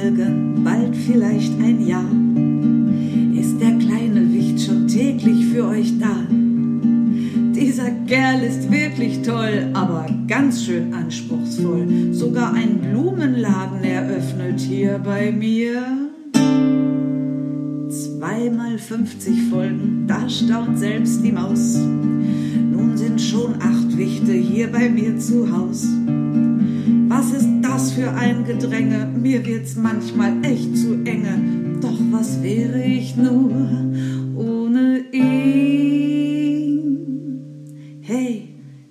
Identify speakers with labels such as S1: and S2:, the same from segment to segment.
S1: Folgen, bald vielleicht ein Jahr, ist der kleine Wicht schon täglich für euch da. Dieser Kerl ist wirklich toll, aber ganz schön anspruchsvoll. Sogar ein Blumenladen eröffnet hier bei mir. Zweimal 50 Folgen, da staunt selbst die Maus. Nun sind schon acht Wichte hier bei mir zu Haus. Was ist das für ein Gedränge? Mir wird's manchmal echt zu enge. Doch was wäre ich nur ohne ihn? Hey,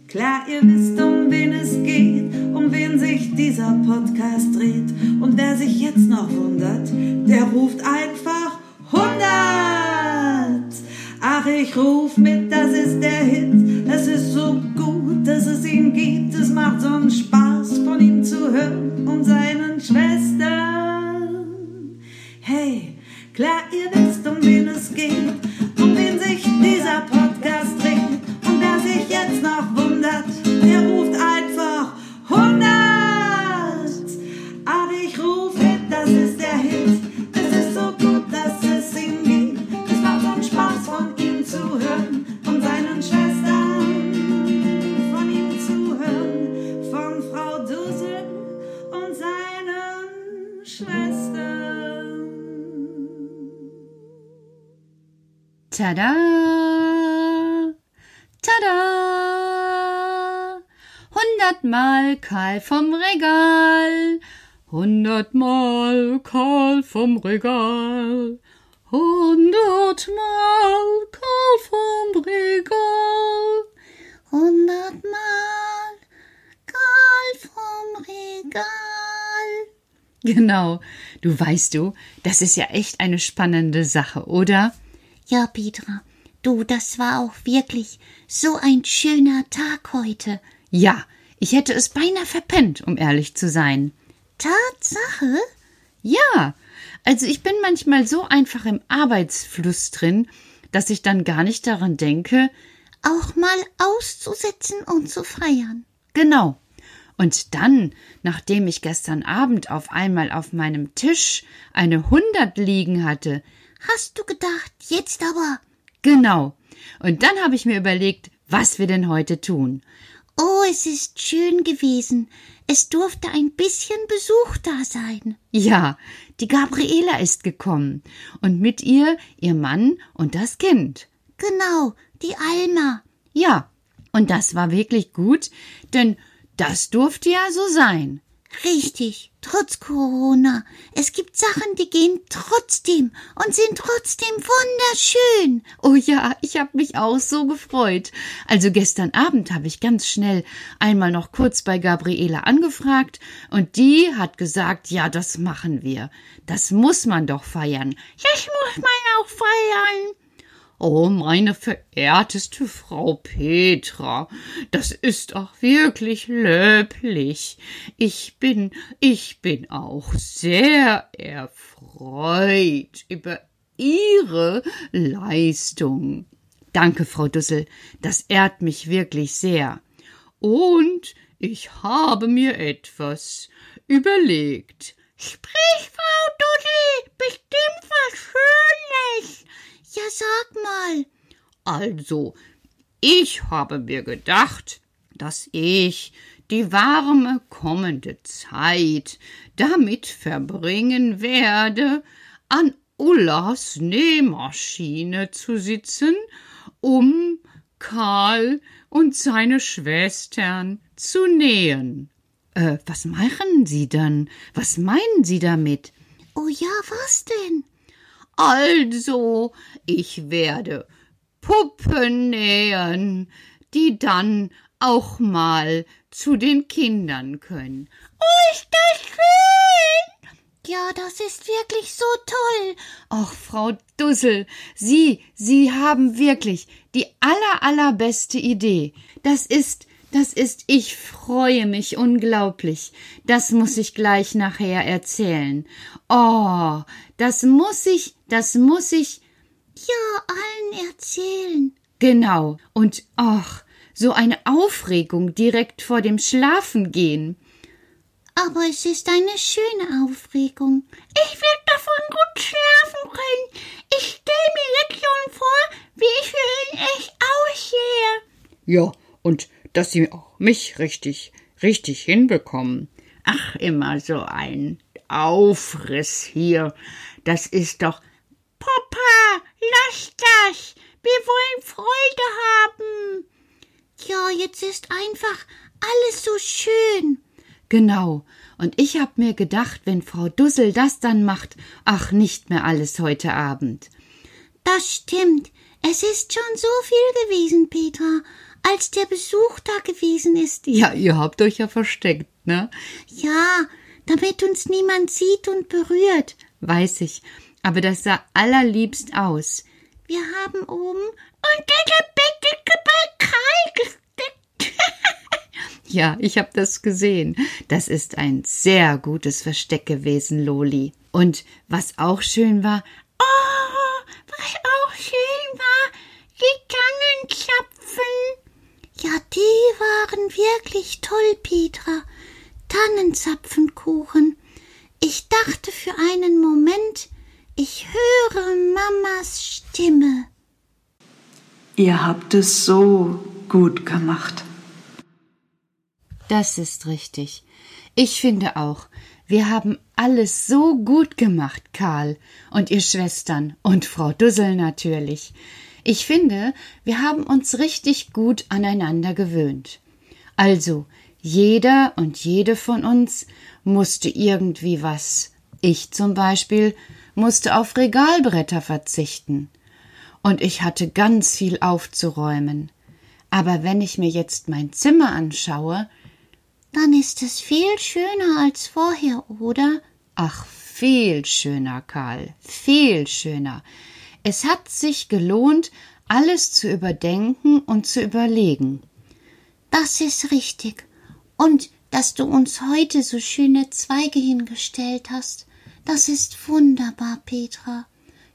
S1: klar, ihr wisst, um wen es geht, um wen sich dieser Podcast dreht. Und wer sich jetzt noch wundert, der ruft einfach 100! Ach, ich ruf mit, das ist der Hit. Hey,
S2: Tada! Tada! Hundertmal Karl vom Regal. Hundertmal Karl vom Regal. Hundertmal Karl vom Regal.
S3: Hundertmal Karl vom Regal.
S2: Genau. Du weißt du, das ist ja echt eine spannende Sache, oder?
S3: Ja, Petra, du, das war auch wirklich so ein schöner Tag heute.
S2: Ja, ich hätte es beinahe verpennt, um ehrlich zu sein.
S3: Tatsache?
S2: Ja, also ich bin manchmal so einfach im Arbeitsfluss drin, dass ich dann gar nicht daran denke,
S3: Auch mal auszusetzen und zu feiern.
S2: Genau. Und dann, nachdem ich gestern Abend auf einmal auf meinem Tisch eine hundert liegen hatte,
S3: Hast du gedacht, jetzt aber?
S2: genau. Und dann habe ich mir überlegt, was wir denn heute tun.
S3: Oh, es ist schön gewesen. Es durfte ein bisschen Besuch da sein.
S2: Ja, die Gabriela ist gekommen und mit ihr ihr Mann und das Kind.
S3: Genau, die Alma.
S2: Ja, und das war wirklich gut, denn das durfte ja so sein.
S3: Richtig, trotz Corona. Es gibt Sachen, die gehen trotzdem und sind trotzdem wunderschön.
S2: Oh ja, ich habe mich auch so gefreut. Also gestern Abend habe ich ganz schnell einmal noch kurz bei Gabriela angefragt und die hat gesagt, ja, das machen wir. Das muss man doch feiern.
S3: Das muss man auch feiern.
S2: Oh, meine verehrteste Frau Petra, das ist auch wirklich löblich. Ich bin, ich bin auch sehr erfreut über Ihre Leistung. Danke, Frau Dussel, das ehrt mich wirklich sehr. Und ich habe mir etwas überlegt.
S3: Sprich, Frau Dudel, bestimmt was Schönes. Ja, sag mal.
S2: Also, ich habe mir gedacht, dass ich die warme kommende Zeit damit verbringen werde, an Ullas Nähmaschine zu sitzen, um Karl und seine Schwestern zu nähen. Äh, was machen Sie dann? Was meinen Sie damit?
S3: Oh ja, was denn?
S2: Also, ich werde Puppen nähen, die dann auch mal zu den Kindern können.
S3: Oh, ist das schön. Ja, das ist wirklich so toll.
S2: Ach, Frau Dussel, Sie, Sie haben wirklich die aller, allerbeste Idee. Das ist, das ist, ich freue mich unglaublich. Das muss ich gleich nachher erzählen. Oh, das muss ich, das muss ich,
S3: Ja, allen erzählen.
S2: genau. Und ach, so eine Aufregung direkt vor dem Schlafengehen.
S3: aber es ist eine schöne Aufregung. Ich werde davon gut schlafen können. Ich stelle mir jetzt schon vor, wie ich für ihn echt aussehe.
S2: Ja, und dass sie auch mich richtig, richtig hinbekommen. Ach, immer so ein Aufriss hier. Das ist doch.
S3: Papa, lass das. Wir wollen Freude haben. Ja, jetzt ist einfach alles so schön.
S2: Genau. Und ich hab mir gedacht, wenn Frau Dussel das dann macht, ach, nicht mehr alles heute Abend.
S3: Das stimmt. Es ist schon so viel gewesen, Petra, als der Besuch da gewesen ist.
S2: Ja, ihr habt euch ja versteckt, ne?
S3: Ja, damit uns niemand sieht und berührt.
S2: Weiß ich. Aber das sah allerliebst aus.
S3: Wir haben oben unter der Bettdecke gesteckt.
S2: ja, ich hab das gesehen. Das ist ein sehr gutes Versteck gewesen, Loli. Und was auch schön war,
S3: oh, was auch schön war, die Tannenzapfen. Ja, die waren wirklich toll, Petra. Tannenzapfenkuchen. Ich dachte für einen Moment, ich höre Mamas Stimme.
S1: Ihr habt es so gut gemacht.
S2: Das ist richtig. Ich finde auch, wir haben alles so gut gemacht, Karl und ihr Schwestern und Frau Dussel natürlich. Ich finde, wir haben uns richtig gut aneinander gewöhnt. Also, jeder und jede von uns musste irgendwie was. Ich zum Beispiel musste auf Regalbretter verzichten. Und ich hatte ganz viel aufzuräumen. Aber wenn ich mir jetzt mein Zimmer anschaue,
S3: dann ist es viel schöner als vorher, oder?
S2: Ach, viel schöner, Karl, viel schöner. Es hat sich gelohnt, alles zu überdenken und zu überlegen.
S3: Das ist richtig. Und dass du uns heute so schöne Zweige hingestellt hast, das ist wunderbar, Petra.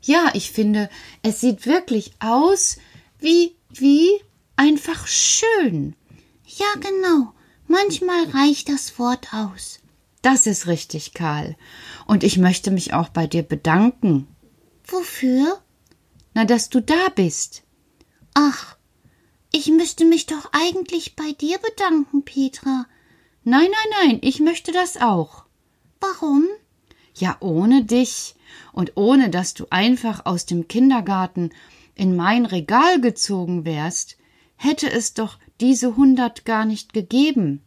S2: Ja, ich finde, es sieht wirklich aus wie, wie einfach schön.
S3: Ja, genau. Manchmal reicht das Wort aus.
S2: Das ist richtig, Karl. Und ich möchte mich auch bei dir bedanken.
S3: Wofür?
S2: Na, dass du da bist.
S3: Ach, ich müsste mich doch eigentlich bei dir bedanken, Petra.
S2: Nein, nein, nein, ich möchte das auch.
S3: Warum?
S2: Ja, ohne dich und ohne dass du einfach aus dem Kindergarten in mein Regal gezogen wärst, hätte es doch diese hundert gar nicht gegeben.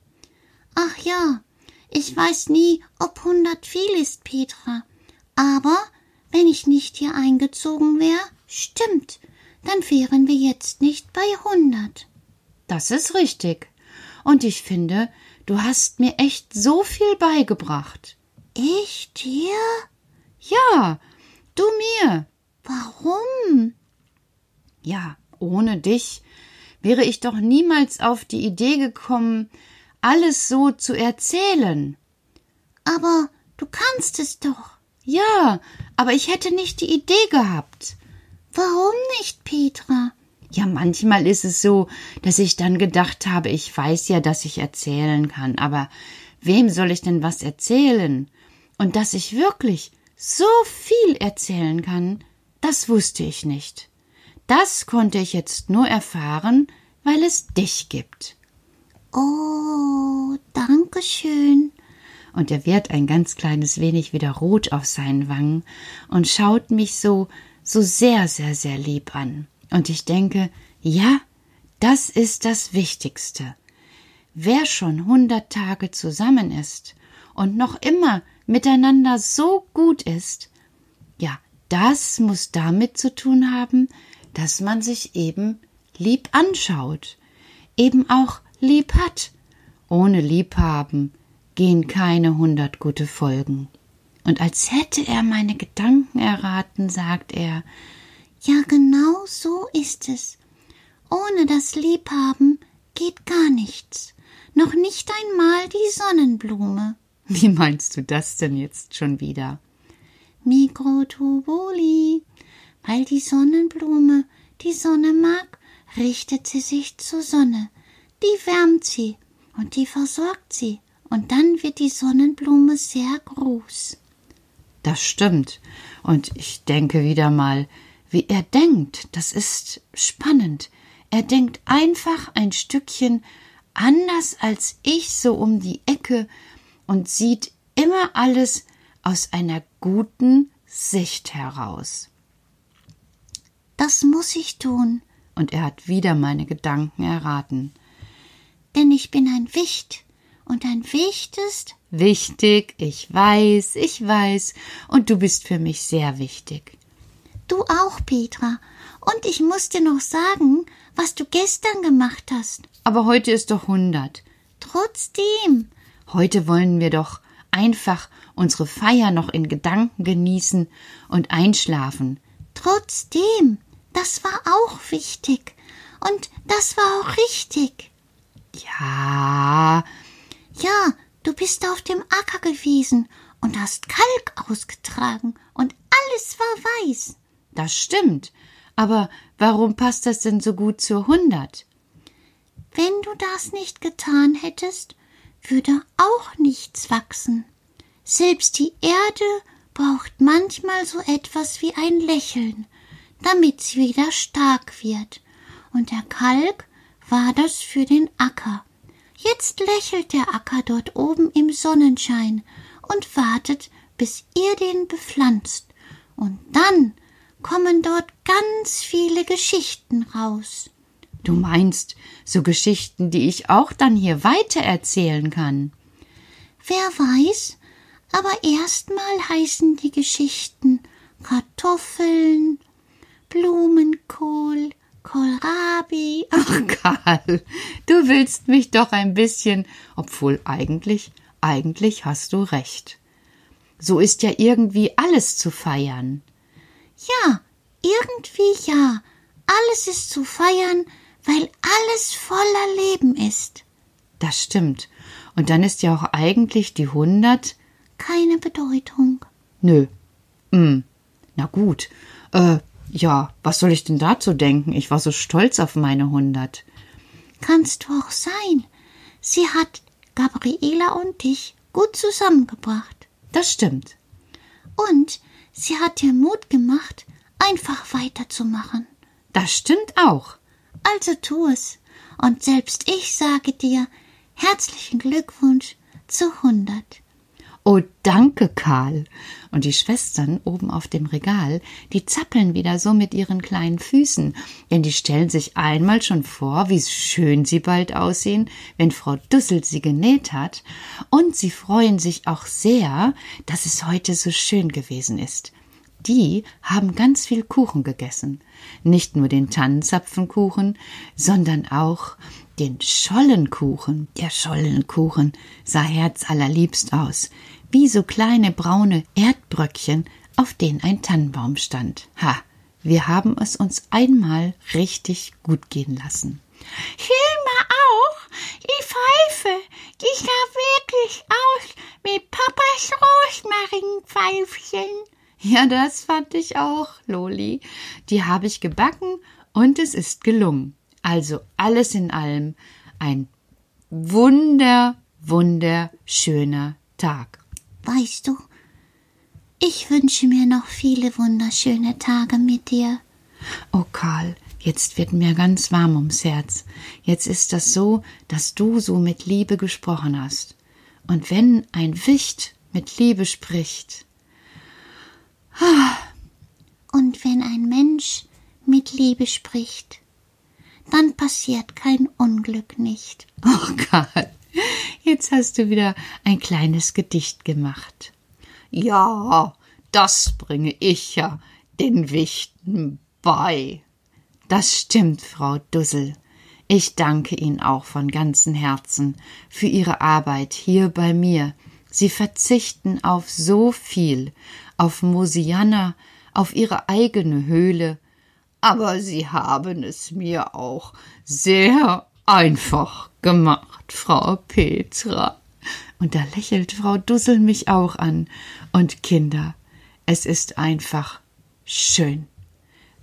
S3: Ach ja, ich weiß nie, ob hundert viel ist, Petra. Aber wenn ich nicht hier eingezogen wäre, stimmt, dann wären wir jetzt nicht bei hundert.
S2: Das ist richtig. Und ich finde, Du hast mir echt so viel beigebracht.
S3: Ich dir?
S2: Ja, du mir.
S3: Warum?
S2: Ja, ohne dich wäre ich doch niemals auf die Idee gekommen, alles so zu erzählen.
S3: Aber du kannst es doch.
S2: Ja, aber ich hätte nicht die Idee gehabt.
S3: Warum nicht, Petra?
S2: Ja, manchmal ist es so, dass ich dann gedacht habe, ich weiß ja, dass ich erzählen kann, aber wem soll ich denn was erzählen? Und dass ich wirklich so viel erzählen kann, das wusste ich nicht. Das konnte ich jetzt nur erfahren, weil es dich gibt.
S3: Oh, danke schön.
S2: Und er wird ein ganz kleines wenig wieder rot auf seinen Wangen und schaut mich so, so sehr, sehr, sehr lieb an. Und ich denke, ja, das ist das Wichtigste. Wer schon hundert Tage zusammen ist und noch immer miteinander so gut ist, ja, das muss damit zu tun haben, dass man sich eben lieb anschaut, eben auch lieb hat. Ohne Liebhaben gehen keine hundert gute Folgen. Und als hätte er meine Gedanken erraten, sagt er,
S3: ja, genau so ist es. Ohne das Liebhaben geht gar nichts. Noch nicht einmal die Sonnenblume.
S2: Wie meinst du das denn jetzt schon wieder?
S3: Mikrotubuli. Weil die Sonnenblume die Sonne mag, richtet sie sich zur Sonne. Die wärmt sie und die versorgt sie und dann wird die Sonnenblume sehr groß.
S2: Das stimmt. Und ich denke wieder mal, wie er denkt, das ist spannend. Er denkt einfach ein Stückchen anders als ich so um die Ecke und sieht immer alles aus einer guten Sicht heraus.
S3: Das muss ich tun.
S2: Und er hat wieder meine Gedanken erraten.
S3: Denn ich bin ein Wicht. Und ein Wicht ist
S2: wichtig, ich weiß, ich weiß, und du bist für mich sehr wichtig.
S3: Du auch, Petra. Und ich muss dir noch sagen, was du gestern gemacht hast.
S2: Aber heute ist doch hundert.
S3: Trotzdem.
S2: Heute wollen wir doch einfach unsere Feier noch in Gedanken genießen und einschlafen.
S3: Trotzdem. Das war auch wichtig. Und das war auch richtig.
S2: Ja.
S3: Ja, du bist auf dem Acker gewesen und hast Kalk ausgetragen und alles war weiß.
S2: Das stimmt. Aber warum passt das denn so gut zur hundert?
S3: Wenn du das nicht getan hättest, würde auch nichts wachsen. Selbst die Erde braucht manchmal so etwas wie ein Lächeln, damit sie wieder stark wird. Und der Kalk war das für den Acker. Jetzt lächelt der Acker dort oben im Sonnenschein und wartet, bis ihr den bepflanzt. Und dann kommen dort ganz viele Geschichten raus.
S2: Du meinst so Geschichten, die ich auch dann hier weiter erzählen kann?
S3: Wer weiß, aber erstmal heißen die Geschichten Kartoffeln, Blumenkohl, Kohlrabi.
S2: Ach, Karl, du willst mich doch ein bisschen, obwohl eigentlich, eigentlich hast du recht. So ist ja irgendwie alles zu feiern.
S3: Ja, irgendwie ja. Alles ist zu feiern, weil alles voller Leben ist.
S2: Das stimmt. Und dann ist ja auch eigentlich die hundert
S3: keine Bedeutung.
S2: Nö. Hm. Na gut. Äh, ja, was soll ich denn dazu denken? Ich war so stolz auf meine hundert.
S3: Kannst du auch sein. Sie hat Gabriela und dich gut zusammengebracht.
S2: Das stimmt.
S3: Und sie hat dir Mut gemacht, einfach weiterzumachen.
S2: Das stimmt auch.
S3: Also tu es. Und selbst ich sage dir herzlichen Glückwunsch zu hundert.
S2: Oh, danke, Karl. Und die Schwestern oben auf dem Regal, die zappeln wieder so mit ihren kleinen Füßen, denn die stellen sich einmal schon vor, wie schön sie bald aussehen, wenn Frau Dussel sie genäht hat, und sie freuen sich auch sehr, dass es heute so schön gewesen ist. Die haben ganz viel Kuchen gegessen. Nicht nur den Tannenzapfenkuchen, sondern auch den Schollenkuchen. Der Schollenkuchen sah herzallerliebst aus wie so kleine braune Erdbröckchen, auf denen ein Tannenbaum stand. Ha, wir haben es uns einmal richtig gut gehen lassen.
S3: Hilma auch. Die Pfeife, die sah wirklich aus wie Papas Rosmarinpfeifchen.
S2: Ja, das fand ich auch, Loli. Die habe ich gebacken und es ist gelungen. Also alles in allem ein wunder, wunderschöner Tag.
S3: Weißt du, ich wünsche mir noch viele wunderschöne Tage mit dir.
S2: Oh Karl, jetzt wird mir ganz warm ums Herz. Jetzt ist das so, dass du so mit Liebe gesprochen hast. Und wenn ein Wicht mit Liebe spricht.
S3: Und wenn ein Mensch mit Liebe spricht, dann passiert kein Unglück nicht.
S2: Oh Karl, Jetzt hast du wieder ein kleines Gedicht gemacht. Ja, das bringe ich ja den Wichten bei. Das stimmt, Frau Dussel. Ich danke Ihnen auch von ganzem Herzen für Ihre Arbeit hier bei mir. Sie verzichten auf so viel, auf Mosianna, auf Ihre eigene Höhle, aber Sie haben es mir auch sehr einfach gemacht, Frau Petra. Und da lächelt Frau Dussel mich auch an. Und Kinder, es ist einfach schön.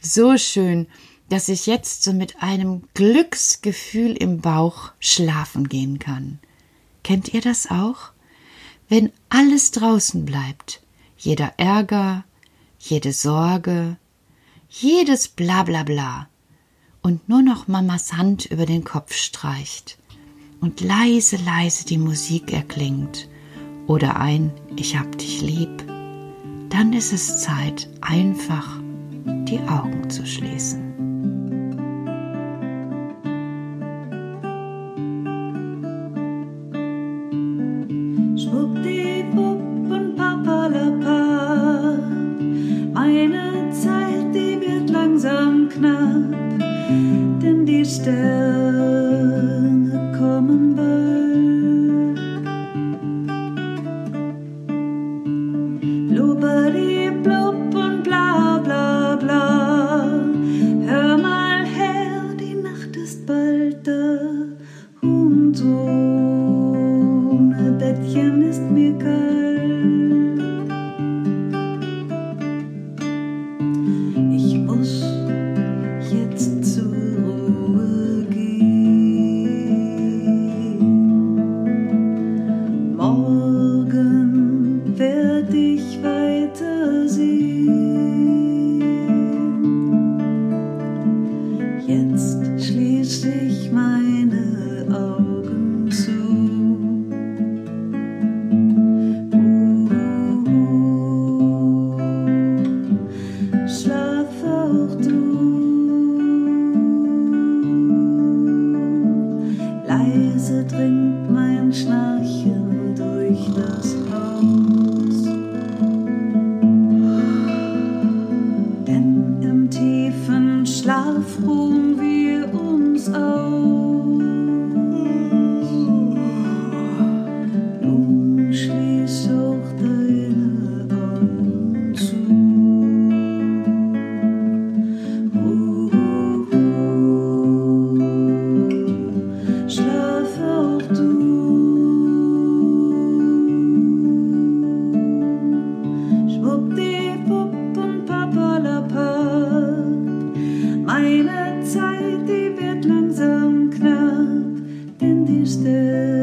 S2: So schön, dass ich jetzt so mit einem Glücksgefühl im Bauch schlafen gehen kann. Kennt ihr das auch? Wenn alles draußen bleibt, jeder Ärger, jede Sorge, jedes Blablabla und nur noch Mamas Hand über den Kopf streicht und leise, leise die Musik erklingt. Oder ein Ich hab dich lieb, dann ist es Zeit, einfach die Augen zu schließen.
S1: Meine Zeit, die wird langsam knapp, denn die Sterne eine Zeit, die wird langsam knapp, denn die Stille